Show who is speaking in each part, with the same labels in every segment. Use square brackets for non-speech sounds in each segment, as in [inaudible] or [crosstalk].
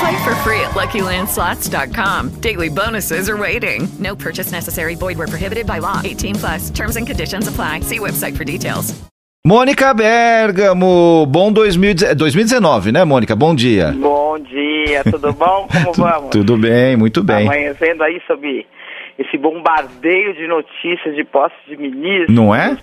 Speaker 1: Play for free at LuckyLandSlots.com. Daily bonuses are waiting. No purchase necessary. Void where prohibited by law. 18 plus. Terms and conditions apply. See website for details.
Speaker 2: Mônica Bergamo, bom 2000, 2019, né, Mônica? Bom dia.
Speaker 3: Bom dia, tudo bom? [laughs] Como vamos?
Speaker 2: Tudo bem, muito bem.
Speaker 3: Amanhecendo aí sobre esse bombardeio de notícias de posse de ministros.
Speaker 2: Não é?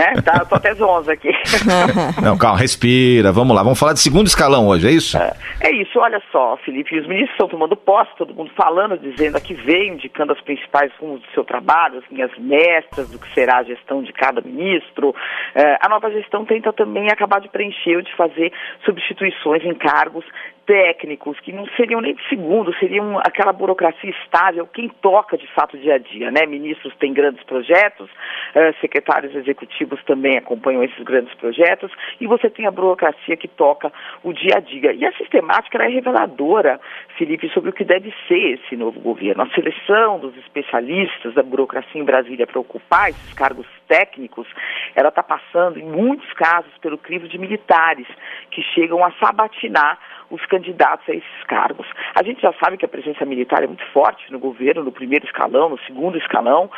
Speaker 3: Né? Tá, eu tô até zonza aqui. [laughs]
Speaker 2: Não, calma, respira, vamos lá. Vamos falar de segundo escalão hoje, é isso?
Speaker 3: É, é isso, olha só, Felipe, os ministros estão tomando posse, todo mundo falando, dizendo a que vem, indicando as principais rumos do seu trabalho, as linhas mestras do que será a gestão de cada ministro. É, a nova gestão tenta também acabar de preencher ou de fazer substituições em cargos técnicos, que não seriam nem de segundo, seriam aquela burocracia estável, quem toca de fato dia a dia, né? Ministros têm grandes projetos, uh, secretários executivos também acompanham esses grandes projetos, e você tem a burocracia que toca o dia a dia. E a sistemática é reveladora, Felipe, sobre o que deve ser esse novo governo. A seleção dos especialistas da burocracia em Brasília para ocupar esses cargos técnicos, ela está passando, em muitos casos, pelo crivo de militares que chegam a sabatinar os candidatos a esses cargos. A gente já sabe que a presença militar é muito forte no governo, no primeiro escalão, no segundo escalão,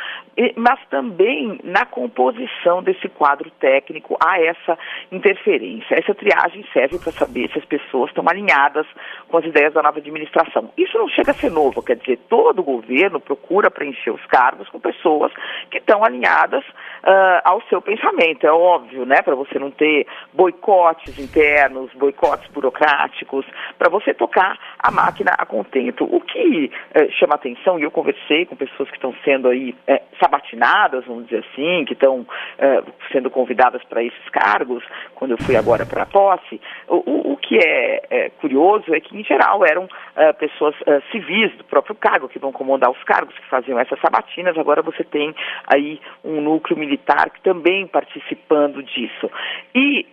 Speaker 3: mas também na composição desse quadro técnico há essa interferência. Essa triagem serve para saber se as pessoas estão alinhadas com as ideias da nova administração. Isso não chega a ser novo, quer dizer, todo o governo procura preencher os cargos com pessoas que estão alinhadas uh, ao seu pensamento. É óbvio, né, para você não ter boicotes internos, boicotes burocráticos, para você tocar a máquina a contento. O que eh, chama atenção, e eu conversei com pessoas que estão sendo aí eh, sabatinadas, vamos dizer assim, que estão eh, sendo convidadas para esses cargos, quando eu fui agora para a posse, o, o, que é, é, curioso é que, em geral, eram pessoas civis do próprio cargo, que vão comandar os cargos, que faziam essas sabatinas, agora você tem aí um núcleo militar que também participando disso. E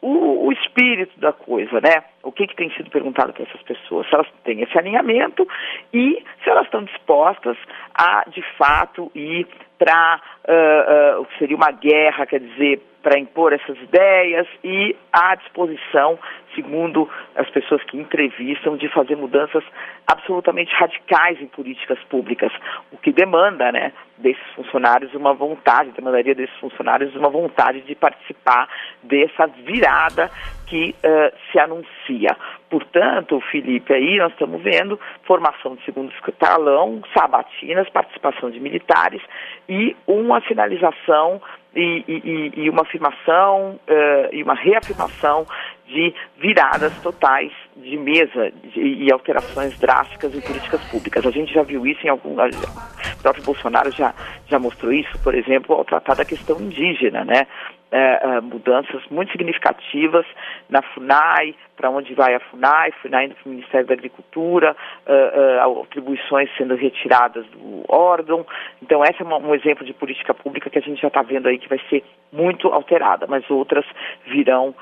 Speaker 3: o, o, espírito da coisa, né? O que, que tem sido perguntado para essas pessoas? Se elas têm esse alinhamento e se elas estão dispostas a, de fato, ir para uh, uh, o que seria uma guerra, quer dizer, para impor essas ideias e à disposição, segundo as pessoas que entrevistam, de fazer mudanças absolutamente radicais em políticas públicas, o que demanda, né, desses funcionários uma vontade, demandaria desses funcionários uma vontade de participar dessa virada que uh, se anuncia. Portanto, Felipe, aí nós estamos vendo formação de segundo escalão, sabatinas, participação de militares e uma finalização e, e, e uma afirmação uh, e uma reafirmação de viradas totais de mesa de, e alterações drásticas em políticas públicas. A gente já viu isso em algum. O próprio Bolsonaro já, já mostrou isso, por exemplo, ao tratar da questão indígena, né? É, é, mudanças muito significativas na FUNAI, para onde vai a FUNAI, FUNAI indo para o Ministério da Agricultura, uh, uh, atribuições sendo retiradas do órgão. Então, esse é uma, um exemplo de política pública que a gente já está vendo aí que vai ser muito alterada, mas outras virão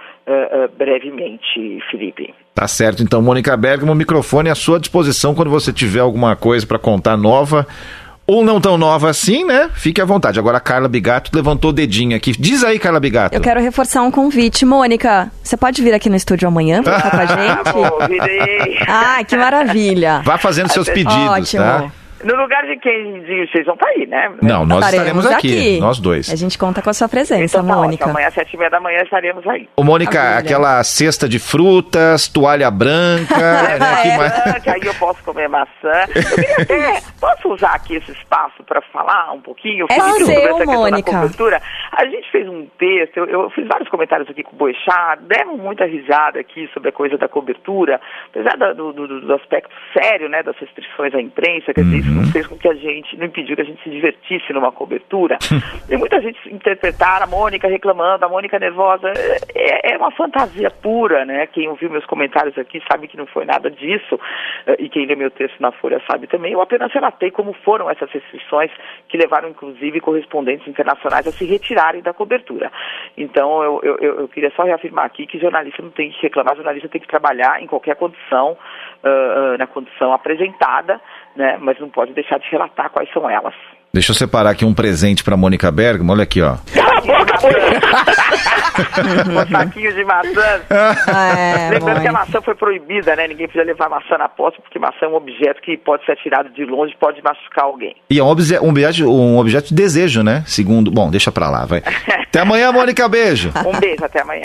Speaker 3: brevemente, Felipe.
Speaker 2: Tá certo, então, Mônica Bergamo, o microfone é à sua disposição quando você tiver alguma coisa para contar nova ou não tão nova assim, né? Fique à vontade. Agora a Carla Bigato levantou o dedinho aqui. Diz aí, Carla Bigato.
Speaker 4: Eu quero reforçar um convite. Mônica, você pode vir aqui no estúdio amanhã pra falar com a [laughs] gente? Ah, que maravilha.
Speaker 2: Vá fazendo seus pedidos,
Speaker 4: Ótimo.
Speaker 2: tá?
Speaker 3: No lugar de quem diz, vocês vão estar aí, né?
Speaker 2: Não, nós
Speaker 4: Estaremos
Speaker 2: estaremos aqui, nós dois.
Speaker 4: A gente conta com a sua presença,
Speaker 3: Então tá
Speaker 4: Mônica.
Speaker 3: ótimo. Amanhã às sete e meia da manhã estaremos aí.
Speaker 2: Ô, Mônica, aquela cesta de frutas, toalha branca, [laughs] né? Que
Speaker 3: É,
Speaker 2: mais-
Speaker 3: que aí eu posso comer maçã. Eu queria até, [laughs] posso usar aqui esse espaço para falar um pouquinho?
Speaker 4: É
Speaker 3: Felipe,
Speaker 4: seu,
Speaker 3: sobre essa questão da
Speaker 4: Mônica.
Speaker 3: cobertura? A gente fez um texto, eu, eu fiz vários comentários aqui com o Boechat, demos muita risada aqui sobre a coisa da cobertura, apesar do, do- do aspecto sério, né, das restrições à imprensa, quer dizer, isso não fez com que a gente, não impediu que a gente se divertisse numa cobertura. e muita gente interpretar a Mônica reclamando, a Mônica nervosa, é, é uma fantasia pura, né? Quem ouviu meus comentários aqui sabe que não foi nada disso, eh, e quem lê meu texto na Folha sabe também. Eu apenas relatei como foram essas restrições que levaram, inclusive, correspondentes internacionais a se retirarem da cobertura. Então, eu, eu, eu- queria só reafirmar aqui que jornalista não tem que reclamar, jornalista tem que trabalhar em qualquer condição, ah, na condição apresentada, né? Mas não pode deixar de relatar quais são elas.
Speaker 2: Deixa eu separar aqui um presente pra Mônica Bergamo. Olha aqui, ó.
Speaker 3: Cala a boca, Um [laughs] saquinho de maçã.
Speaker 4: É,
Speaker 3: Lembrando que a maçã foi proibida, né? Ninguém podia levar maçã na posse, porque maçã é um objeto que pode ser atirado de longe, pode machucar alguém.
Speaker 2: E é um, obje- um objeto, um objeto de desejo, né? Segundo. Bom, deixa pra lá, vai. [laughs] Até amanhã, Mônica. Beijo.
Speaker 3: Um beijo, até amanhã.